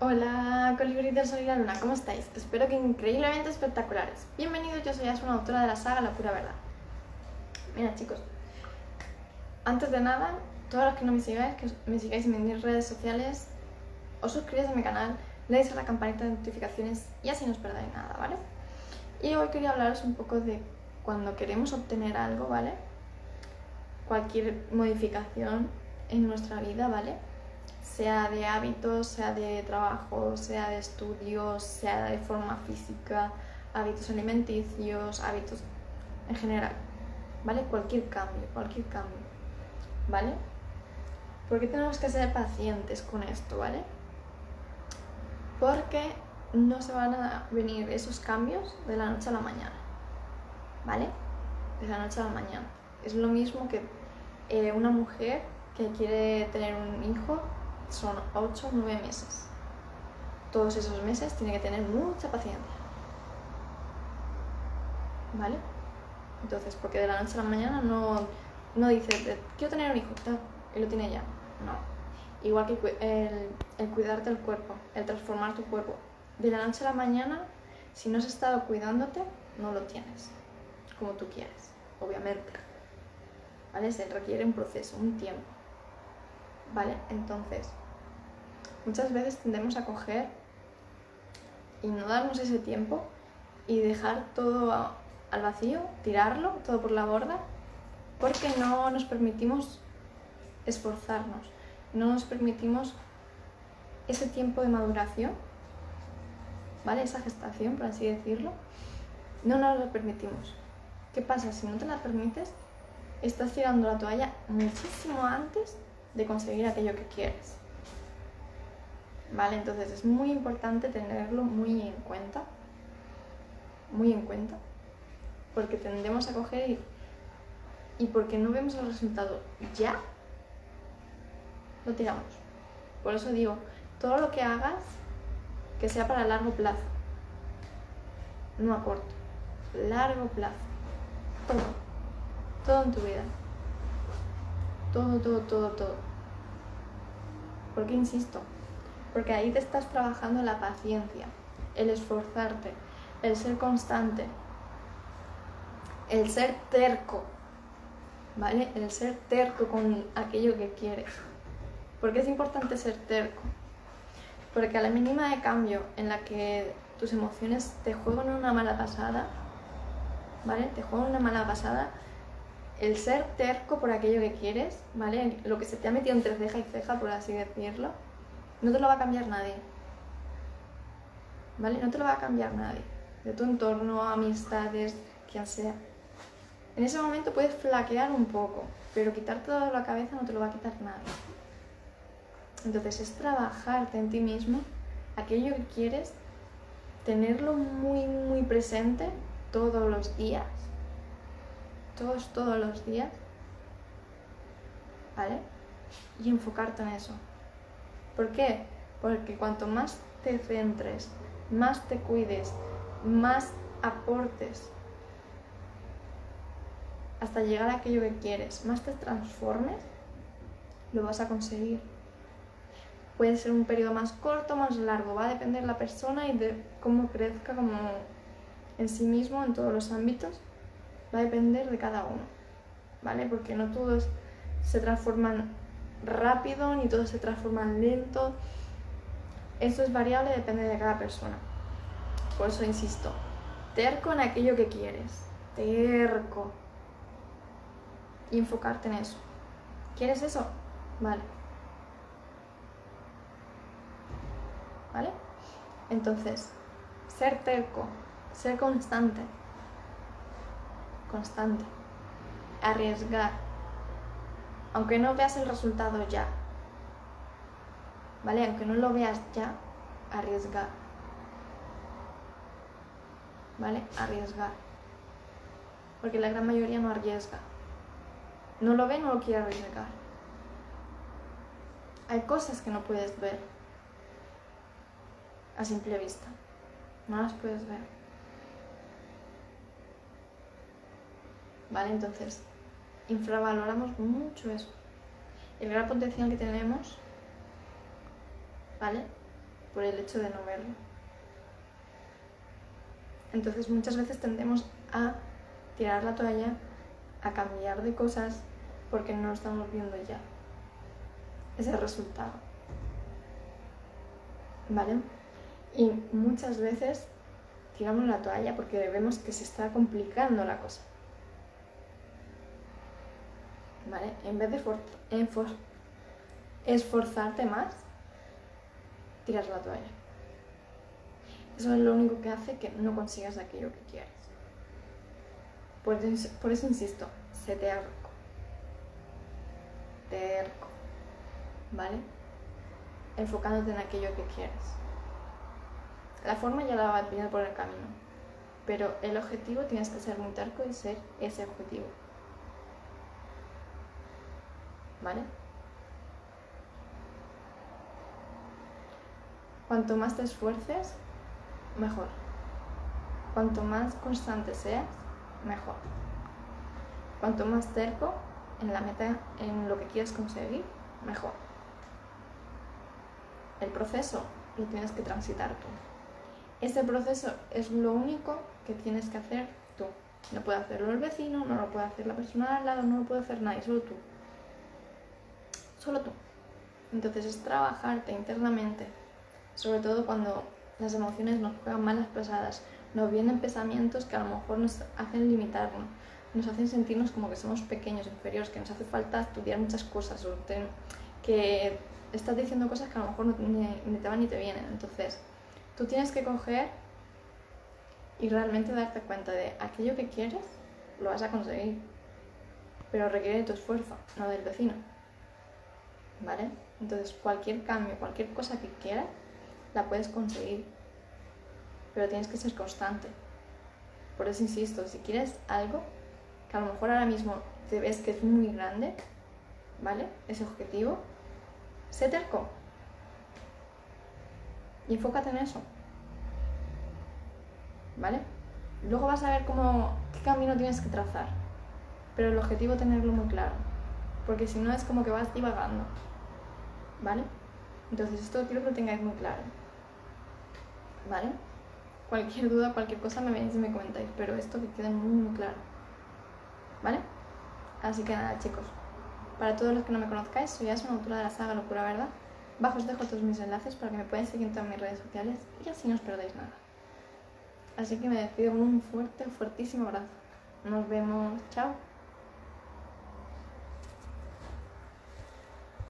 Hola, colibrí del sol y la luna, ¿cómo estáis? Espero que increíblemente espectaculares. Bienvenidos, yo soy Asuna, autora de la saga La Pura Verdad. Mira, chicos, antes de nada, todos los que no me sigáis, que me sigáis en mis redes sociales, os suscribáis a mi canal, le a la campanita de notificaciones y así no os perdáis nada, ¿vale? Y hoy quería hablaros un poco de cuando queremos obtener algo, ¿vale? Cualquier modificación en nuestra vida, ¿vale? Sea de hábitos, sea de trabajo, sea de estudios, sea de forma física, hábitos alimenticios, hábitos en general, ¿vale? Cualquier cambio, cualquier cambio, ¿vale? ¿Por qué tenemos que ser pacientes con esto, ¿vale? Porque no se van a venir esos cambios de la noche a la mañana, ¿vale? De la noche a la mañana. Es lo mismo que eh, una mujer que quiere tener un hijo son 8 o 9 meses. Todos esos meses tiene que tener mucha paciencia. ¿Vale? Entonces, porque de la noche a la mañana no, no dice, quiero tener un hijo, y lo tiene ya. No. Igual que el, el cuidarte del cuerpo, el transformar tu cuerpo. De la noche a la mañana, si no has estado cuidándote, no lo tienes. Como tú quieres, obviamente. ¿Vale? Se requiere un proceso, un tiempo. ¿Vale? Entonces, muchas veces tendemos a coger y no darnos ese tiempo y dejar todo al vacío, tirarlo todo por la borda, porque no nos permitimos esforzarnos, no nos permitimos ese tiempo de maduración, ¿vale? Esa gestación, por así decirlo, no nos lo permitimos. ¿Qué pasa? Si no te la permites, estás tirando la toalla muchísimo antes de conseguir aquello que quieres. ¿Vale? Entonces es muy importante tenerlo muy en cuenta, muy en cuenta, porque tendemos a coger y, y porque no vemos el resultado ya, lo tiramos. Por eso digo, todo lo que hagas, que sea para largo plazo, no a corto, largo plazo, todo, todo en tu vida, todo, todo, todo, todo. ¿Por qué insisto? porque ahí te estás trabajando la paciencia, el esforzarte, el ser constante, el ser terco, ¿vale? El ser terco con aquello que quieres. ¿Por qué es importante ser terco? Porque a la mínima de cambio en la que tus emociones te juegan una mala pasada, ¿vale? Te juegan una mala pasada, el ser terco por aquello que quieres, ¿vale? Lo que se te ha metido entre ceja y ceja, por así decirlo, no te lo va a cambiar nadie. ¿Vale? No te lo va a cambiar nadie. De tu entorno, amistades, quien sea. En ese momento puedes flaquear un poco, pero quitar toda la cabeza no te lo va a quitar nadie. Entonces es trabajarte en ti mismo, aquello que quieres, tenerlo muy, muy presente todos los días. Todos, todos los días. ¿Vale? Y enfocarte en eso. ¿Por qué? Porque cuanto más te centres, más te cuides, más aportes hasta llegar a aquello que quieres, más te transformes, lo vas a conseguir. Puede ser un periodo más corto, más largo, va a depender de la persona y de cómo crezca como en sí mismo en todos los ámbitos, va a depender de cada uno, ¿vale? Porque no todos se transforman rápido ni todo se transforma en lento. Esto es variable, depende de cada persona. Por eso insisto, terco en aquello que quieres, terco. Y enfocarte en eso. ¿Quieres eso? Vale. ¿Vale? Entonces, ser terco, ser constante. Constante. Arriesgar aunque no veas el resultado ya, ¿vale? Aunque no lo veas ya, arriesgar, ¿vale? Arriesgar. Porque la gran mayoría no arriesga. No lo ve, no lo quiere arriesgar. Hay cosas que no puedes ver a simple vista. No las puedes ver. ¿Vale? Entonces, infravaloramos mucho eso. El gran potencial que tenemos, ¿vale? por el hecho de no verlo. Entonces muchas veces tendemos a tirar la toalla, a cambiar de cosas porque no estamos viendo ya ese resultado. ¿Vale? Y muchas veces tiramos la toalla porque vemos que se está complicando la cosa. En vez de esforzarte más, tiras la toalla. Eso es lo único que hace que no consigas aquello que quieres. Por eso, insisto, sé terco. Terco. ¿Vale? Enfocándote en aquello que quieres. La forma ya la vas viendo por el camino. Pero el objetivo tienes que ser muy terco y ser ese objetivo. ¿Vale? Cuanto más te esfuerces, mejor. Cuanto más constante seas, mejor. Cuanto más terco en la meta, en lo que quieres conseguir, mejor. El proceso lo tienes que transitar tú. Este proceso es lo único que tienes que hacer tú. No puede hacerlo el vecino, no lo puede hacer la persona al lado, no lo puede hacer nadie, solo tú. Solo tú. Entonces es trabajarte internamente, sobre todo cuando las emociones nos juegan malas pesadas, nos vienen pensamientos que a lo mejor nos hacen limitarnos, nos hacen sentirnos como que somos pequeños, inferiores, que nos hace falta estudiar muchas cosas, o que estás diciendo cosas que a lo mejor ni, te van ni te vienen. Entonces, tú tienes que coger y realmente darte cuenta de aquello que quieres, lo vas a conseguir, pero requiere de tu esfuerzo, no del vecino. ¿Vale? Entonces, cualquier cambio, cualquier cosa que quieras, la puedes conseguir, pero tienes que ser constante. Por eso insisto, si quieres algo que a lo mejor ahora mismo te ves que es muy grande, ¿vale? Ese objetivo, sé terco. Y enfócate en eso. ¿Vale? Luego vas a ver cómo, qué camino tienes que trazar. Pero el objetivo tenerlo muy claro. Porque si no es como que vas divagando. ¿Vale? Entonces esto quiero que lo tengáis muy claro. ¿Vale? Cualquier duda, cualquier cosa me venís y me comentáis, pero esto que quede muy, muy claro. ¿Vale? Así que nada, chicos. Para todos los que no me conozcáis, soy Asma, autora de la saga Locura Verdad. Bajo os dejo todos mis enlaces para que me podáis seguir en todas mis redes sociales y así no os perdéis nada. Así que me despido con un fuerte, fuertísimo abrazo. Nos vemos. Chao.